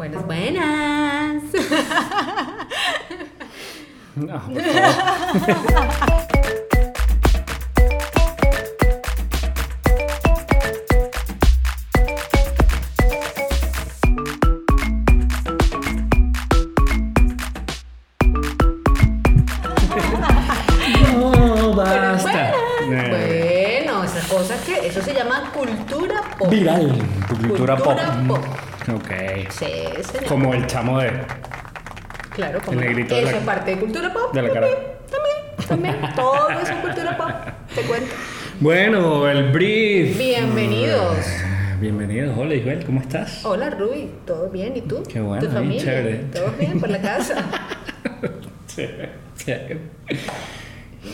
Buenas, buenas. No, por favor. No, basta. Buenas. Bueno, esas cosas que eso se llama cultura pop. Viral. Cultura, pop. pop. Ok. Sí, señor. Como el chamo de. Claro, como El negrito de eso la- es parte de cultura pop. de la cara. También, también, también. Todo eso es cultura pop. Te cuento. Bueno, el brief. Bienvenidos. Bienvenidos. Hola Isabel, ¿cómo estás? Hola Rui, ¿todo bien? ¿Y tú? Qué bueno, ¿Tu bien familia? chévere. ¿Todo bien por la casa?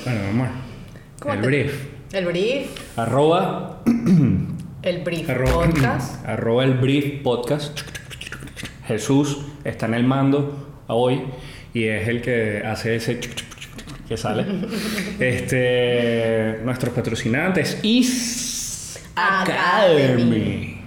Bueno, amor. ¿Cómo El te- brief. El brief, Arroba. el brief Arroba, podcast. arroba el brief podcast. Jesús está en el mando hoy y es el que hace ese que sale. Este, nuestros patrocinantes Is Academy.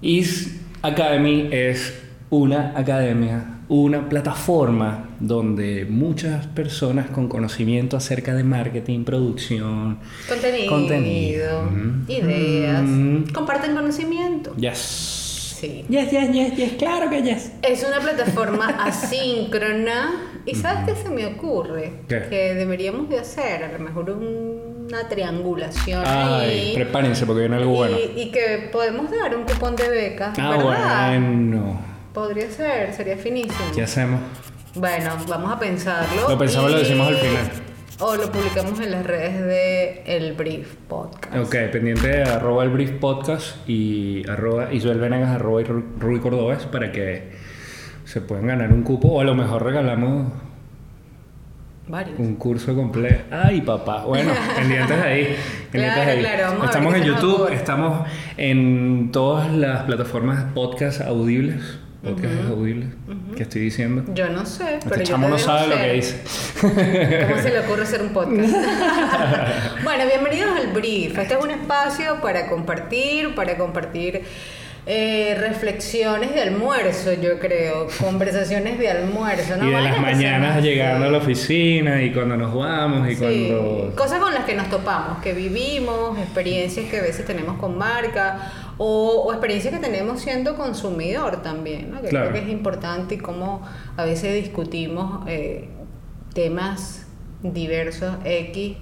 Is Academy es una academia, una plataforma donde muchas personas con conocimiento acerca de marketing, producción, Contenido, Contenido. Mm. ideas, Mm. comparten conocimiento. Yes. Sí. Yes, yes, yes, yes, claro que yes. Es una plataforma asíncrona. ¿Y sabes qué se me ocurre? ¿Qué? Que deberíamos de hacer a lo mejor una triangulación Ay, ahí. prepárense porque viene algo bueno. Y, y que podemos dar un cupón de beca. Ah, ¿verdad? bueno. Podría ser, sería finísimo. ¿Qué hacemos? Bueno, vamos a pensarlo. Lo pensamos y lo decimos al final. O lo publicamos en las redes de El Brief Podcast. Ok, pendiente de arroba el brief podcast y arroba Isabel Venegas, arroba Rui Cordobés para que se puedan ganar un cupo o a lo mejor regalamos Varios. un curso completo. Ay, papá. Bueno, pendientes ahí. pendientes Claro, ahí. claro, vamos a ver estamos en YouTube, estamos en todas las plataformas podcast audibles. Podcast audibles, que estoy diciendo. Yo no sé, pero Este yo chamo te no sabe lo ser. que dice. ¿Cómo se le ocurre hacer un podcast? bueno, bienvenidos al Brief. Este es un espacio para compartir, para compartir eh, reflexiones de almuerzo, yo creo, conversaciones de almuerzo. ¿no? y de las mañanas llegando a la oficina y cuando nos vamos y Sí, cuando... Cosas con las que nos topamos, que vivimos, experiencias que a veces tenemos con marca o, o experiencias que tenemos siendo consumidor también, ¿no? que Claro. creo que es importante y cómo a veces discutimos eh, temas diversos X,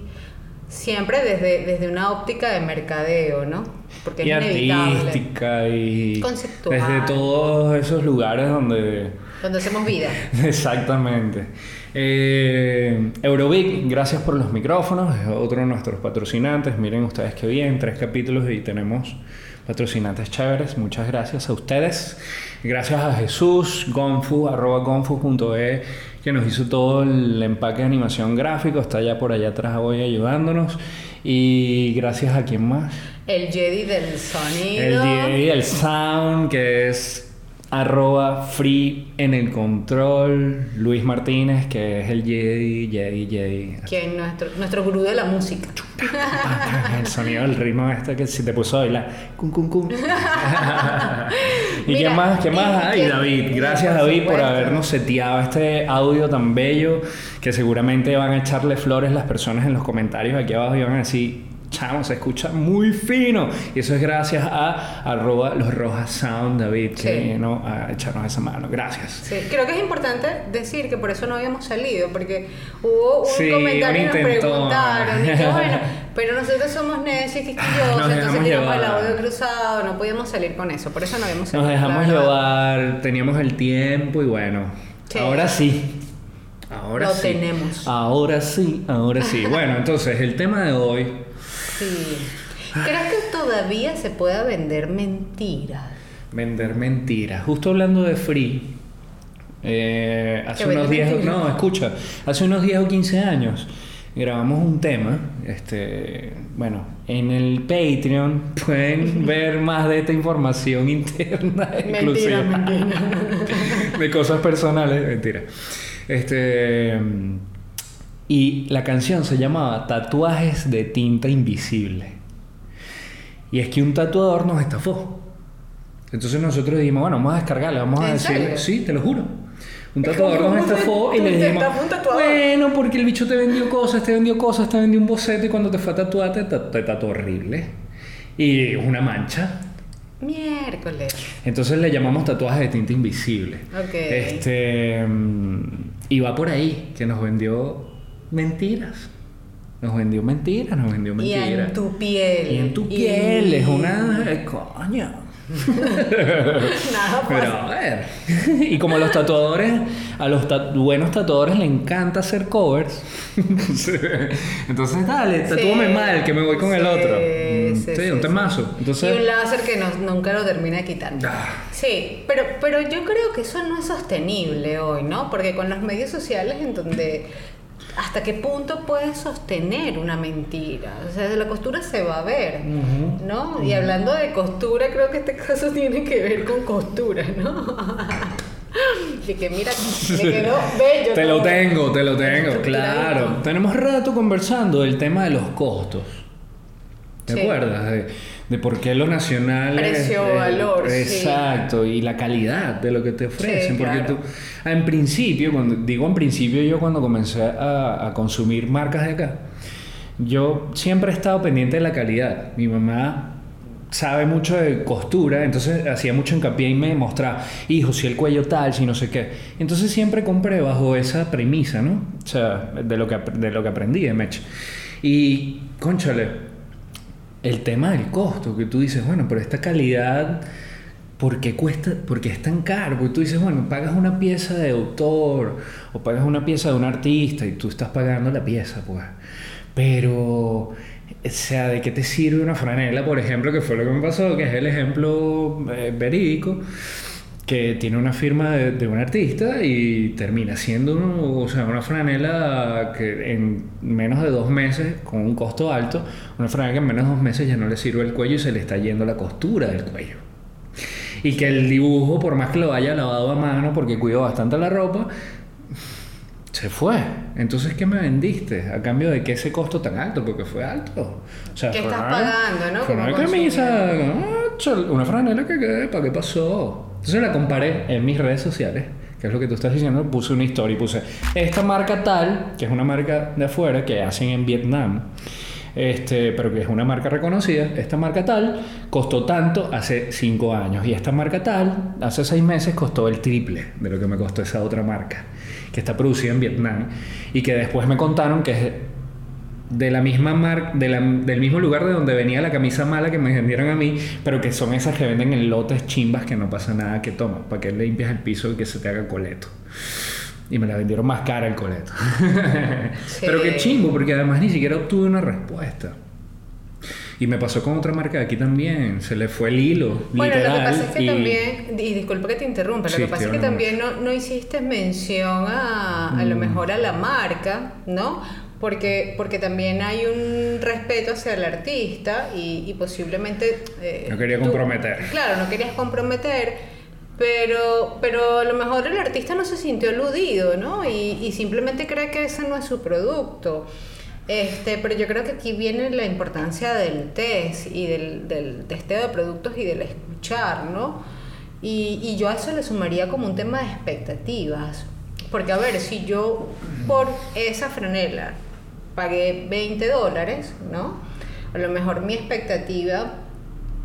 siempre desde, desde una óptica de mercadeo, ¿no? Porque es y inevitable. artística y Conceptual. desde todos esos lugares donde Donde hacemos vida. exactamente eh, Eurovic gracias por los micrófonos es otro de nuestros patrocinantes miren ustedes qué bien tres capítulos y tenemos patrocinantes chéveres muchas gracias a ustedes. Gracias a Jesús gonfu arroba gonfu.e que nos hizo todo el empaque de animación gráfico. Está ya por allá atrás hoy ayudándonos. Y gracias a quién más. El Jedi del el sonido. El sound, que es arroba free en el control. Luis Martínez, que es el Jedi, Jedi, Jedi. Quien nuestro, nuestro gurú de la música. El sonido del ritmo este que si te puso a bailar. Cum, cum, cum. ¿Y Mira, qué más? ¿Qué más hay, que- David? Gracias, por David, por habernos seteado este audio tan bello que seguramente van a echarle flores las personas en los comentarios aquí abajo y van a decir, chamo, se escucha muy fino. Y eso es gracias a arroba los rojas sound, David, que Sí. vino a echarnos esa mano. Gracias. Sí, creo que es importante decir que por eso no habíamos salido, porque hubo un Sí, comentario un nos intentón. preguntaron, y que bueno, pero nosotros somos necios y quisquillosos, nos entonces teníamos el audio cruzado, no podíamos salir con eso, por eso no habíamos salido. Nos dejamos llevar, teníamos el tiempo y bueno, Sí. ahora sí. Ahora Lo sí. tenemos. Ahora sí, ahora sí. Bueno, entonces el tema de hoy Sí. ¿Crees que todavía se pueda vender mentiras? Vender mentiras. Justo hablando de free, eh, hace unos vende 10, mentiras. no, escucha, hace unos 10 o 15 años grabamos un tema, este, bueno, en el Patreon pueden ver más de esta información interna exclusiva mentira. de cosas personales, mentira. Este y la canción se llamaba Tatuajes de tinta invisible. Y es que un tatuador nos estafó. Entonces nosotros dijimos, bueno, vamos a descargarla, vamos a ¿En decirle, serio? sí, te lo juro. Un tatuador nos estafó y le dijimos, bueno, porque el bicho te vendió cosas, te vendió cosas, te vendió un boceto y cuando te fue a tatuar te, te tatuó horrible. Y una mancha. Miércoles. Entonces le llamamos tatuaje de tinta invisible. Ok. Este, mm, y va por ahí, que nos vendió mentiras. Nos vendió mentiras, nos vendió Y mentiras. en tu piel. Y en tu Y- piel, es una... eh, Coño. Nada Pero a ver. y como a los tatuadores, a los ta- buenos tatuadores le encanta hacer covers. entonces, dale, tatúame Sí. mal, que me voy con el otro. Sí, Sí, sí, un sí. temazo. Entonces, Y un láser que no- nunca lo termina de quitar. Ah. Sí, pero, pero yo creo que eso no es sostenible hoy, ¿no? Porque con los medios sociales en donde hasta qué punto puedes sostener una mentira. O sea, la costura se va a ver, ¿no? Y hablando de costura, creo que este caso tiene que ver con costura, ¿no? De que mira, me quedó bello. te lo tengo, te lo tengo, claro. Tenemos rato conversando del tema de los costos. ¿Te Sí. acuerdas? De, de por qué lo nacional Precio, es- valor, sí. Exacto, y la calidad de lo que te ofrecen. Sí, porque claro. tú, en principio, cuando digo en principio, yo cuando comencé a, a consumir marcas de acá, yo siempre he estado pendiente de la calidad. Mi mamá sabe mucho de costura, entonces hacía mucho hincapié y me mostraba, hijo, si el cuello tal, si no sé qué. Entonces siempre compré bajo esa premisa, ¿no? O sea, de lo que, de lo que aprendí de Mech. Y, conchale, el tema del costo, que tú dices, bueno, pero esta calidad, ¿por qué cuesta? Porque es tan caro? Porque tú dices, bueno, pagas una pieza de autor o pagas una pieza de un artista y tú estás pagando la pieza, pues. Pero, o sea, ¿de qué te sirve una franela, por ejemplo, que fue lo que me pasó, que es el ejemplo eh, verídico? Que tiene una firma de, de un artista y termina siendo uno- o sea, una franela que en menos de dos meses, con un costo alto, una franela que en menos de dos meses ya no le sirve el cuello y se le está yendo la costura del cuello. Y que el dibujo, por más que lo haya lavado a mano, porque cuido bastante la ropa, se fue. Entonces, ¿qué me vendiste? ¿A cambio de qué ese costo tan alto? Porque fue alto. O sea, ¿Qué estás una- pagando, no? Fue una camisa, una franela que, que ¿para qué pasó? Entonces la comparé en mis redes sociales, que es lo que tú estás diciendo. Puse una historia y puse esta marca tal, que es una marca de afuera que hacen en Vietnam. Este, pero que es una marca reconocida, esta marca tal costó tanto hace cinco años y esta marca tal hace seis meses costó el triple de lo que me costó esa otra marca que está producida en Vietnam y que después me contaron que es de la misma marca, del mismo lugar de donde venía la camisa mala que me vendieron a mí, pero que son esas que venden en lotes chimbas que no pasa nada que toma, para que limpias el piso y que se te haga coleto. Y me la vendieron más cara el coleto. Pero qué chimbo, porque además ni siquiera obtuve una respuesta. Y me pasó con otra marca de aquí también. Se le fue el hilo. Bueno, lo que pasa es que y- también, y disculpa que te interrumpa, lo Sí, que pasa es que también no, no hiciste mención a, a lo Mm. mejor a la marca, ¿no? Porque, porque también hay un respeto hacia el artista y, y posiblemente... eh, No quería tú- comprometer. claro, no querías comprometer, pero, pero a lo mejor el artista no se sintió aludido, ¿no? Y, y simplemente cree que ese no es su producto. Este, pero yo creo que aquí viene la importancia del test y del, del testeo de productos y del escuchar, ¿no? Y, y yo a eso le sumaría como un tema de expectativas. Porque, a ver, si yo por esa franela pagué 20 dólares, ¿no? A lo mejor mi expectativa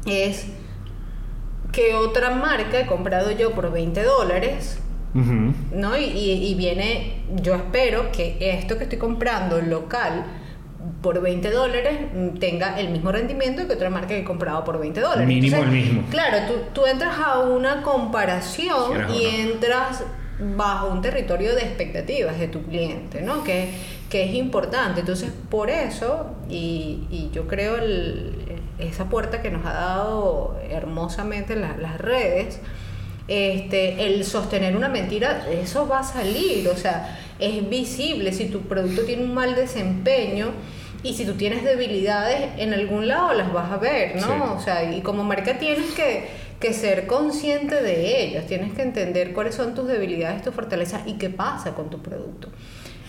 es que otra marca he comprado yo por 20 dólares. ¿no? Y, y- y viene, yo espero que esto que estoy comprando local por 20 dólares tenga el mismo rendimiento que otra marca que he comprado por 20 dólares. Mínimo el mismo. Claro, tú, tú entras a una comparación y entras bajo un territorio de expectativas de tu cliente, ¿no? Que, que es importante. Entonces, por eso, y, y yo creo el- esa puerta que nos ha dado hermosamente la- las redes, este, el sostener una mentira, eso va a salir, o sea, es visible si tu producto tiene un mal desempeño y si tú tienes debilidades en algún lado las vas a ver, ¿no? Sí. O sea, y como marca tienes que, que ser consciente de ellas, tienes que entender cuáles son tus debilidades, tus fortalezas y qué pasa con tu producto.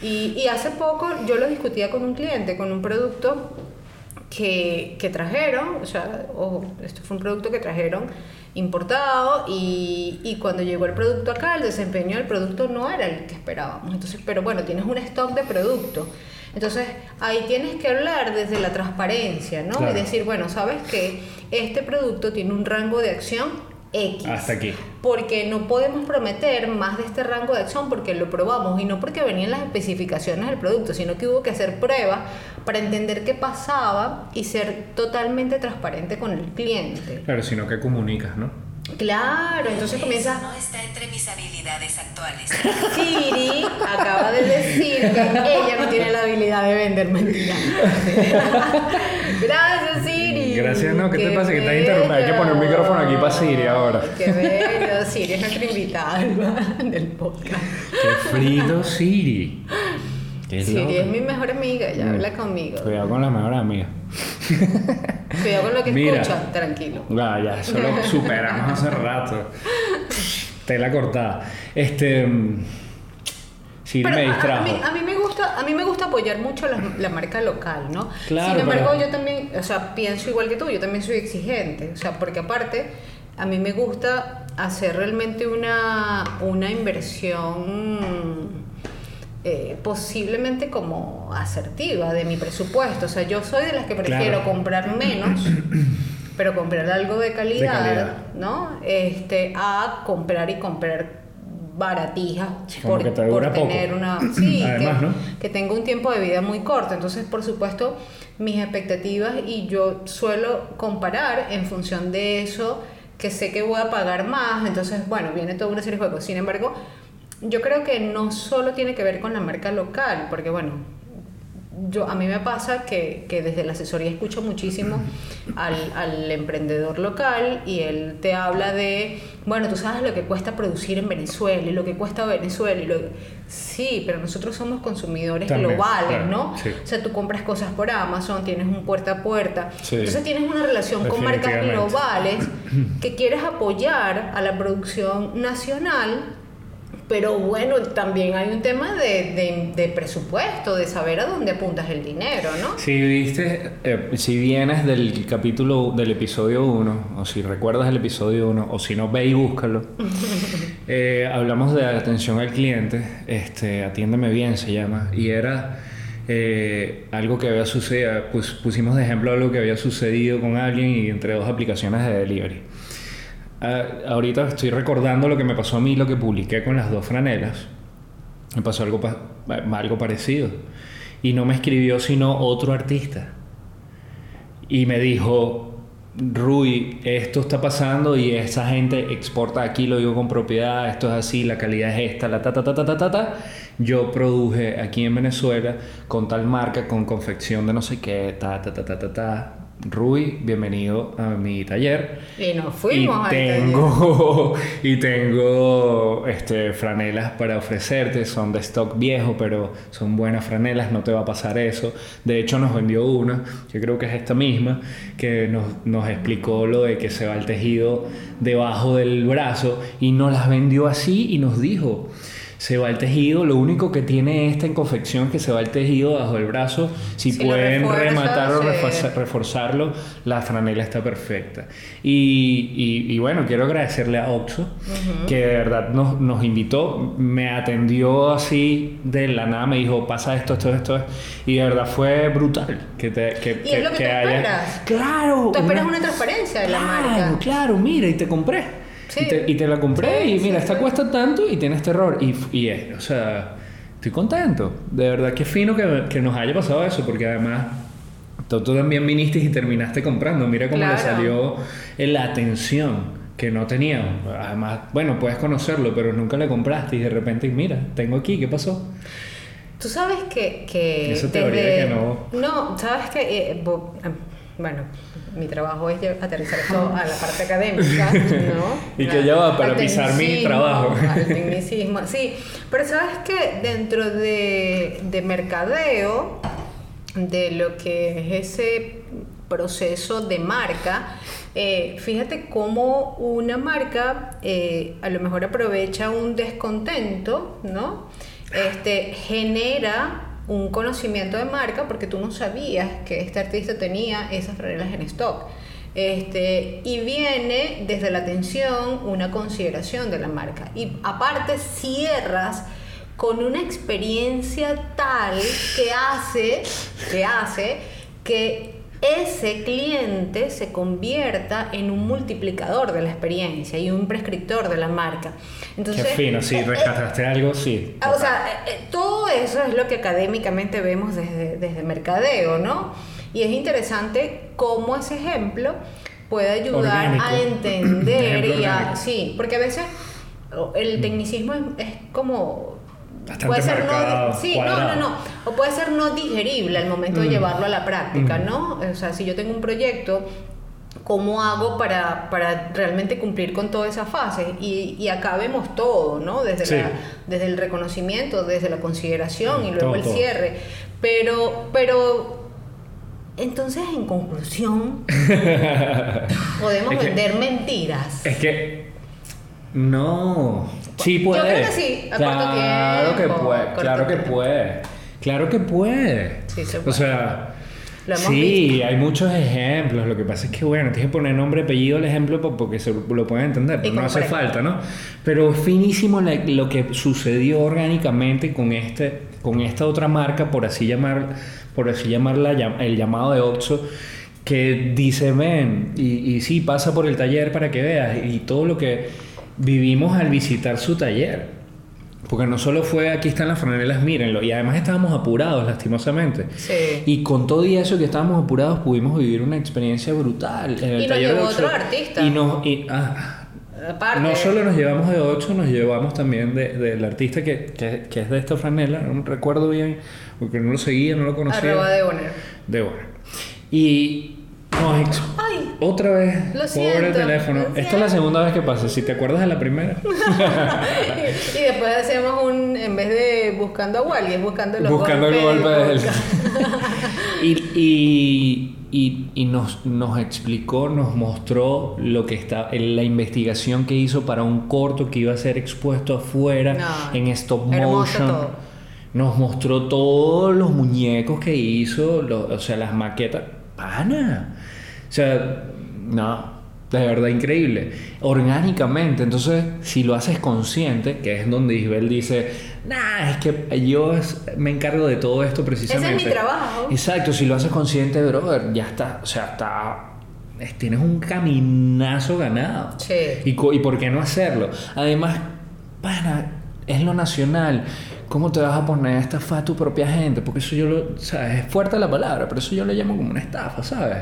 Y, y hace poco yo lo discutía con un cliente, con un producto que, que trajeron, o sea, ojo, esto fue un producto que trajeron importado y, y, cuando llegó el producto acá, el desempeño del producto no era el que esperábamos. Entonces, pero bueno, tienes un stock de producto. Entonces, ahí tienes que hablar desde la transparencia, ¿no? Y decir, bueno, sabes que este producto tiene un rango de acción X. Hasta aquí. Porque no podemos prometer más de este rango de acción porque lo probamos y no porque venían las especificaciones del producto, sino que hubo que hacer pruebas para entender qué pasaba y ser totalmente transparente con el cliente. Claro, sino que comunicas, ¿no? Claro, entonces comienza. no está entre mis habilidades actuales. Siri acaba de decir que ella no tiene la habilidad de vender mentiras. Gracias, Siri. Gracias, no, ¿qué, te pasa? Que estás interrumpiendo. Hay que poner un micrófono aquí para Siri ahora. Qué bello. Siri es nuestra invitada del podcast. Qué frito, Siri. Siri es mi mejor amiga, ella habla conmigo. Cuidado con la mejor amiga. Cuidado con lo que escucha, tranquilo. Ya, ya, eso lo superamos hace rato. Tela cortada. Este. Sí, me distrajo. A, mí, me gusta, a mí me gusta apoyar mucho la, marca local, ¿no? Claro, Sin embargo, yo también, o sea, pienso igual que tú, yo también soy exigente. O sea, porque aparte, a mí me gusta hacer realmente una, una inversión eh, posiblemente como asertiva de mi presupuesto. O sea, yo soy de las que prefiero comprar menos, pero comprar algo de calidad, ¿no? Este, a comprar y comprar baratijas por, tener una sí que, que tengo un tiempo de vida muy corto. Entonces por supuesto mis expectativas y yo suelo comparar en función de eso que sé que voy a pagar más. Entonces bueno viene toda una serie de juegos. Sin embargo yo creo que no solo tiene que ver con la marca local, porque bueno, yo, a mí me pasa que, que desde la asesoría escucho muchísimo al, al, emprendedor local y él te habla de, bueno, tú sabes lo que cuesta producir en Venezuela y lo que cuesta Venezuela. Y lo... Sí, pero nosotros somos consumidores globales, ¿no? O sea, tú compras cosas por Amazon, tienes un puerta a puerta. Entonces tienes una relación con marcas globales que quieres apoyar a la producción nacional pero bueno, también hay un tema de, de, presupuesto, de saber a dónde apuntas el dinero, ¿no? Si viste, eh, si vienes del capítulo, del episodio 1, o si recuerdas el episodio 1, o si no, ve y búscalo. Eh, hablamos de atención al cliente, este, atiéndeme bien se llama, y era eh, algo que había sucedido, pues pusimos de ejemplo algo que había sucedido con alguien y entre dos aplicaciones de delivery. Ah, ahorita estoy recordando lo que me pasó a mí, lo que publiqué con las dos franelas. Me pasó algo, algo parecido. Y no me escribió sino otro artista. Y me dijo, Rui, esto está pasando y esa gente exporta aquí, lo digo con propiedad, esto es así, la calidad es esta, la ta ta ta ta ta ta. ta. Yo produje aquí en Venezuela con tal marca, con confección de no sé qué, ta ta ta ta ta ta. Rui, bienvenido a mi taller. Y nos fuimos y tengo, Y tengo este, franelas para ofrecerte, son de stock viejo, pero son buenas franelas, no te va a pasar eso. De hecho, nos vendió una, yo creo que es esta misma, que nos, nos explicó lo de que se va el tejido debajo del brazo y nos las vendió así y nos dijo se va el tejido. Lo único que tiene esta en confección que se va el tejido bajo el brazo. Si, pueden rematar o reforzarlo, la franela está perfecta. Y, y, bueno, quiero agradecerle a Oxo, que de verdad nos, nos, invitó, me atendió así de la nada, me dijo, pasa esto, esto, esto. Y de verdad fue brutal. Que te, que, y es lo que, te esperas. Claro. Tú esperas una, transparencia de la marca. Claro, mira, y te compré. Y, te, la compré y mira, esta cuesta tanto y tiene este error. Y, y es, o sea, estoy contento. De verdad, qué fino que, que nos haya pasado eso, porque además tú, también viniste y terminaste comprando. Mira cómo le salió la atención que no tenía. Además, bueno, puedes conocerlo, pero nunca le compraste y de repente, mira, tengo aquí, ¿qué pasó? Tú sabes que... que Esa teoría que no... No, sabes que... Eh, bueno, mi trabajo es aterrizar esto a la parte académica, ¿no? y que ya va para pisar mi trabajo. Al tecnicismo, sí. Pero sabes que dentro de, de mercadeo, de lo que es ese proceso de marca, eh, fíjate cómo una marca eh, a lo mejor aprovecha un descontento, ¿no? Este, genera un conocimiento de marca porque tú no sabías que este artista tenía esas franelas en stock. Este, y viene desde la atención una consideración de la marca. Y aparte cierras con una experiencia tal que hace, que hace que ese cliente se convierta en un multiplicador de la experiencia y un prescriptor de la marca. Entonces, Qué fino, sí, eh, eh, rescataste algo, sí. o sea, eh, todo eso es lo que académicamente vemos desde, desde mercadeo, ¿no? Y es interesante cómo ese ejemplo puede ayudar Orgánico. a entender y a... orgánico. Sí, porque a veces el tecnicismo es, es como... Bastante puede ser marcado, no, sí, no, no, no, o puede ser no digerible al momento de Mm. llevarlo a la práctica, Mm. ¿no? O sea, si yo tengo un proyecto, ¿cómo hago para, para realmente cumplir con toda esa fase? Y, y acá vemos todo, ¿no? Desde, Sí. la- desde el reconocimiento, desde la consideración y luego Todo, el todo. cierre. Pero, pero, entonces, en conclusión, podemos Es que- vender mentiras. Es que no. Sí Yo puede. creo que sí, a corto claro tiempo, que puede. Claro que puede. Claro que puede. Sí, se O sea. Lo hemos Sí, hay muchos ejemplos. Lo que pasa es que, bueno, tienes que poner nombre, apellido al ejemplo po- porque se lo pueden entender, pero no hace falta, ¿no? Pero finísimo lo que sucedió orgánicamente con este, con esta otra marca, por así llamar, por así llamarla, llam- el llamado de Oxxo, que dice, ven, y, y sí, pasa por el taller para que veas, y todo lo que vivimos al visitar su taller. Porque no solo fue aquí están las franelas, mírenlo, y además estábamos apurados, lastimosamente. Sí. Y con todo y eso que estábamos apurados, pudimos vivir una experiencia brutal. En el Y nos taller de llevó Oxxo. otro artista. Y nos. y- ah, Aparte, no solo nos llevamos de 8, nos llevamos también de- del artista que, que, que es de esta franela, no recuerdo bien, porque no lo seguía, no lo conocía. arroba de Bonner. De bueno. Y nos. Otra vez, Lo pobre siento, teléfono. lo Esta es la segunda vez que pasa. Si te acuerdas de la primera, y después hacemos un, en vez de buscando a Wally, es buscando los buscando el golpe de él. y, y, y, y nos, nos explicó, nos mostró lo que está, en la investigación que hizo para un corto que iba a ser expuesto afuera No, en stop motion. todo. Nos mostró todos los muñecos que hizo, o sea, las maquetas. Pana. O sea, no, de verdad increíble. Orgánicamente. Entonces, si lo haces consciente, que es donde Isabel dice, nah, es que yo es- me encargo de todo esto precisamente. mi trabajo. Exacto, si lo haces consciente, brother, ya está, o sea, está. es- Tienes un caminazo ganado. Sí. ¿Y, ¿Y por qué no hacerlo? Además, pana, es lo nacional. ¿Cómo te vas a poner a estafar a tu propia gente? Porque eso yo lo. ¿Sabes? Es fuerte la palabra, pero eso yo le llamo como una estafa, ¿sabes?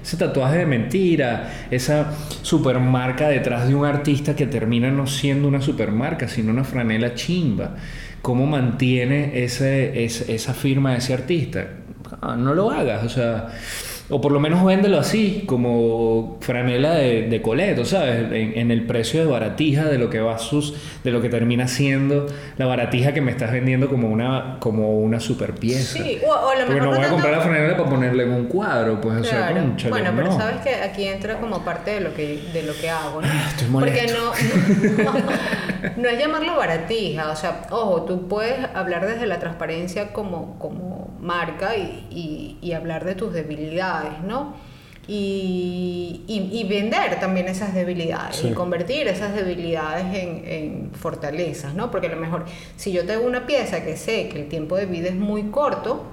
Ese tatuaje de mentira, esa supermarca detrás de un artista que termina no siendo una supermarca, sino una franela chimba. ¿Cómo mantiene ese, esa firma de ese artista? Ah, no lo hagas, o sea. O por lo menos véndelo así, como franela de, de coleto, ¿sabes? En, en el precio de baratija de lo que va sus, de lo que termina siendo la baratija que me estás vendiendo como una, como una super pieza. Sí, o, o a lo Porque mejor no voy a comprar la franela para ponerle en un cuadro, pues, o sea, Claro. cónchale, bueno, pero no. sabes que aquí entra como parte de lo que, de lo que hago, ¿no? Ah, estoy Porque no, no, no es llamarlo baratija, o sea, ojo, tú puedes hablar desde la transparencia como, como marca y, y- y hablar de tus debilidades, ¿no? Y, vender también esas debilidades Sí. y convertir esas debilidades en, en fortalezas, ¿no? Porque a lo mejor si yo tengo una pieza que sé que el tiempo de vida es muy corto,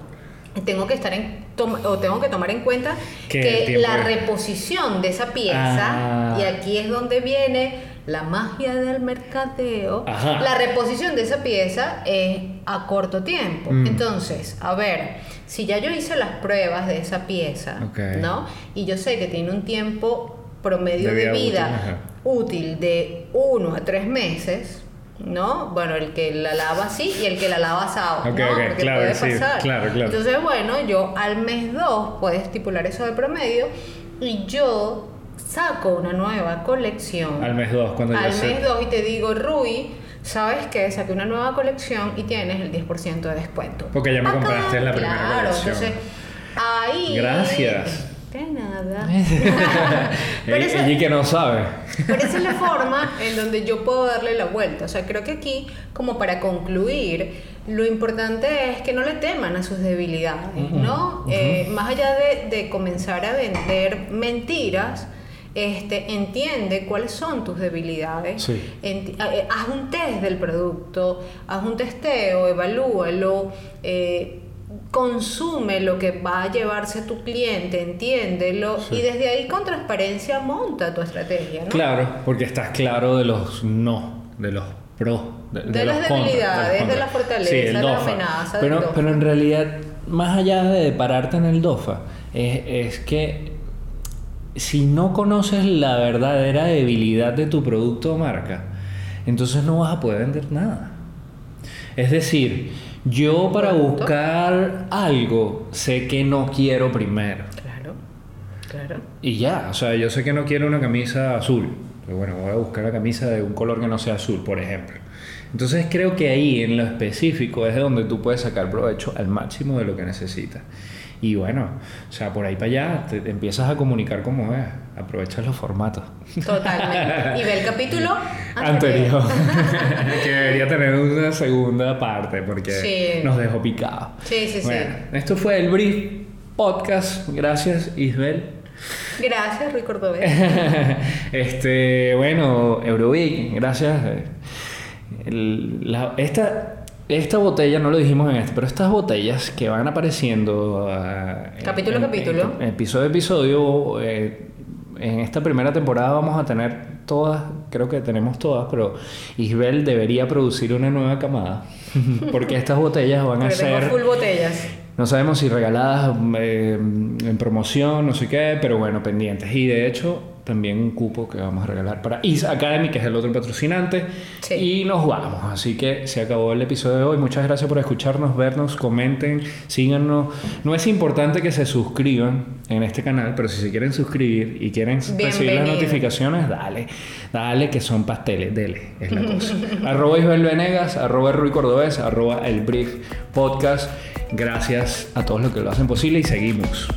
tengo que estar en o tengo que tomar en cuenta Que la reposición de esa pieza Ah. y aquí es donde viene la magia del mercadeo Ajá. la reposición de esa pieza es a corto tiempo Mm. entonces a ver si ya yo hice las pruebas de esa pieza Ok. no y yo sé que tiene un tiempo promedio De de vida útil, útil de uno a tres meses ¿no? Bueno, el que la lava sí y el que la lava asado, Ok, ¿no? ok, Porque claro, puede sí, pasar. claro, claro. Entonces, bueno, yo al mes 2 puedes estipular eso de promedio y yo saco una nueva colección. Al mes 2, cuando Al mes 2 y te digo, Rui, ¿sabes qué? Saqué una nueva colección y tienes el 10% de descuento. Porque ya me Acá, compraste la primera claro, colección. entonces ahí... Gracias. De nada. Pero Pero esa- y que no sabe. Pero esa es la forma en donde yo puedo darle la vuelta. O sea, creo que aquí, como para concluir, lo importante es que no le teman a sus debilidades, ¿no? Eh, más allá de, de comenzar a vender mentiras, este, entiende cuáles son tus debilidades. Sí. Enti- eh, haz un test del producto, haz un testeo, evalúalo. eh, consume lo que va a llevarse tu cliente, entiéndelo Sí. y desde ahí con transparencia monta tu estrategia, ¿no? Claro, porque estás claro de los no, de los pros, de, las debilidades, de contras. la fortaleza, Sí, el de la DOFA. amenaza, del Pero, pero en realidad, más allá de pararte en el DOFA, es, es que si no conoces la verdadera debilidad de tu producto o marca, entonces no vas a poder vender nada. Es decir, yo para buscar algo sé que no quiero primero. Claro, claro. Y ya, o sea, yo sé que no quiero una camisa azul. Pero bueno, voy a buscar la camisa de un color que no sea azul, por ejemplo. Entonces creo que ahí, en lo específico, es de donde tú puedes sacar provecho al máximo de lo que necesitas. Y bueno, o sea, por ahí para allá te, te empiezas a comunicar como es. Aprovechas los formatos. Totalmente. Y ve el capítulo Anterior. que debería tener una segunda parte porque Sí. nos dejó picados. Sí, sí, sí. Bueno, esto fue el Brief Podcast. Gracias, Isabel. Gracias, Rui Cordobés. este, bueno, Eurovic, gracias. El- la- esta, esta botella, no lo dijimos en este, pero estas botellas que van apareciendo. en- Capítulo a capítulo. en episodio a episodio. eh, en esta primera temporada vamos a tener todas, creo que tenemos todas, pero Isabel debería producir una nueva camada. Porque estas botellas van a ser. full botellas. No sabemos si regaladas eh, en promoción, no sé qué, pero bueno, pendientes. Y de hecho, también un cupo que vamos a regalar para Is Academy, que es el otro patrocinante. Sí. Y nos vamos. Así que se acabó el episodio de hoy. Muchas gracias por escucharnos, vernos, comenten, síganos. No es importante que se suscriban en este canal, pero si se quieren suscribir y quieren recibir las Bienvenido. notificaciones, dale, dale que son pasteles, dele, es la cosa. arroba Isabel Venegas, arroba Rui Cordobés, arroba El Brief Podcast. Gracias a todos los que lo hacen posible y seguimos.